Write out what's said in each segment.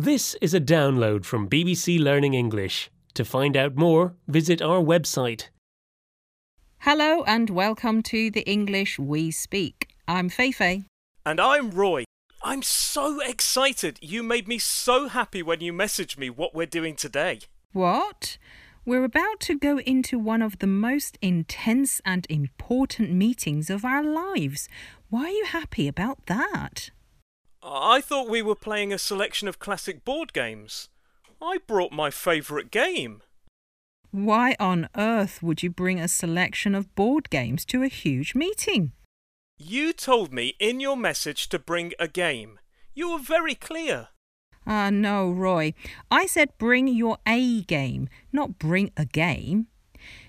This is a download from BBC Learning English. To find out more, visit our website. Hello and welcome to the English We Speak. I'm Feifei. And I'm Roy. I'm so excited. You made me so happy when you messaged me what we're doing today. What? We're about to go into one of the most intense and important meetings of our lives. Why are you happy about that? I thought we were playing a selection of classic board games. I brought my favourite game. Why on earth would you bring a selection of board games to a huge meeting? You told me in your message to bring a game. You were very clear. Ah, uh, no, Roy. I said bring your A game, not bring a game.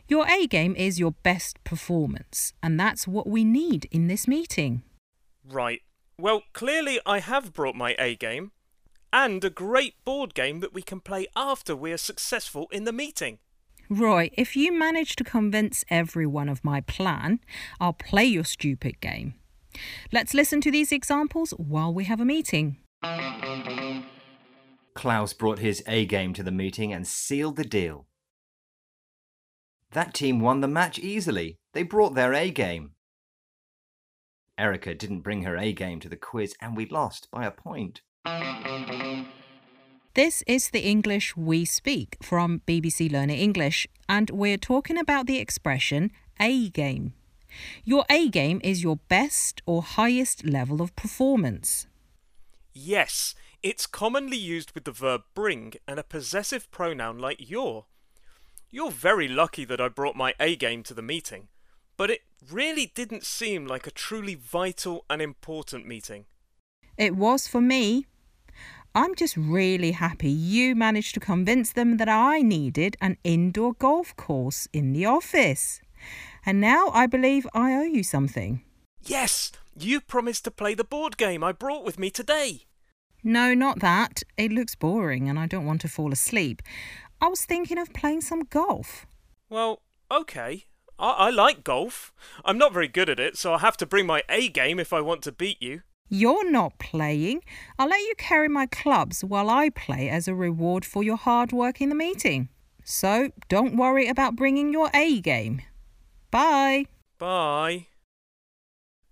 Your A game is your best performance, and that's what we need in this meeting. Right. Well, clearly I have brought my A game, and a great board game that we can play after we are successful in the meeting. Roy, if you manage to convince everyone of my plan, I'll play your stupid game. Let's listen to these examples while we have a meeting. Klaus brought his A game to the meeting and sealed the deal. That team won the match easily. They brought their A game. Erica didn't bring her A game to the quiz and we lost by a point. This is the English we speak from BBC Learning English, and we're talking about the expression A game. Your A game is your best or highest level of performance. Yes, it's commonly used with the verb bring and a possessive pronoun like your. You're very lucky that I brought my A game to the meeting, but it really didn't seem like a truly vital and important meeting. It was for me. I'm just really happy you managed to convince them that I needed an indoor golf course in the office. And now I believe I owe you something. Yes, you promised to play the board game I brought with me today. No, not that. It looks boring and I don't want to fall asleep. I was thinking of playing some golf. Well, okay. I, I like golf. I'm not very good at it, so I'll have to bring my A game if I want to beat you. You're not playing. I'll let you carry my clubs while I play as a reward for your hard work in the meeting. So don't worry about bringing your A game. Bye. Bye.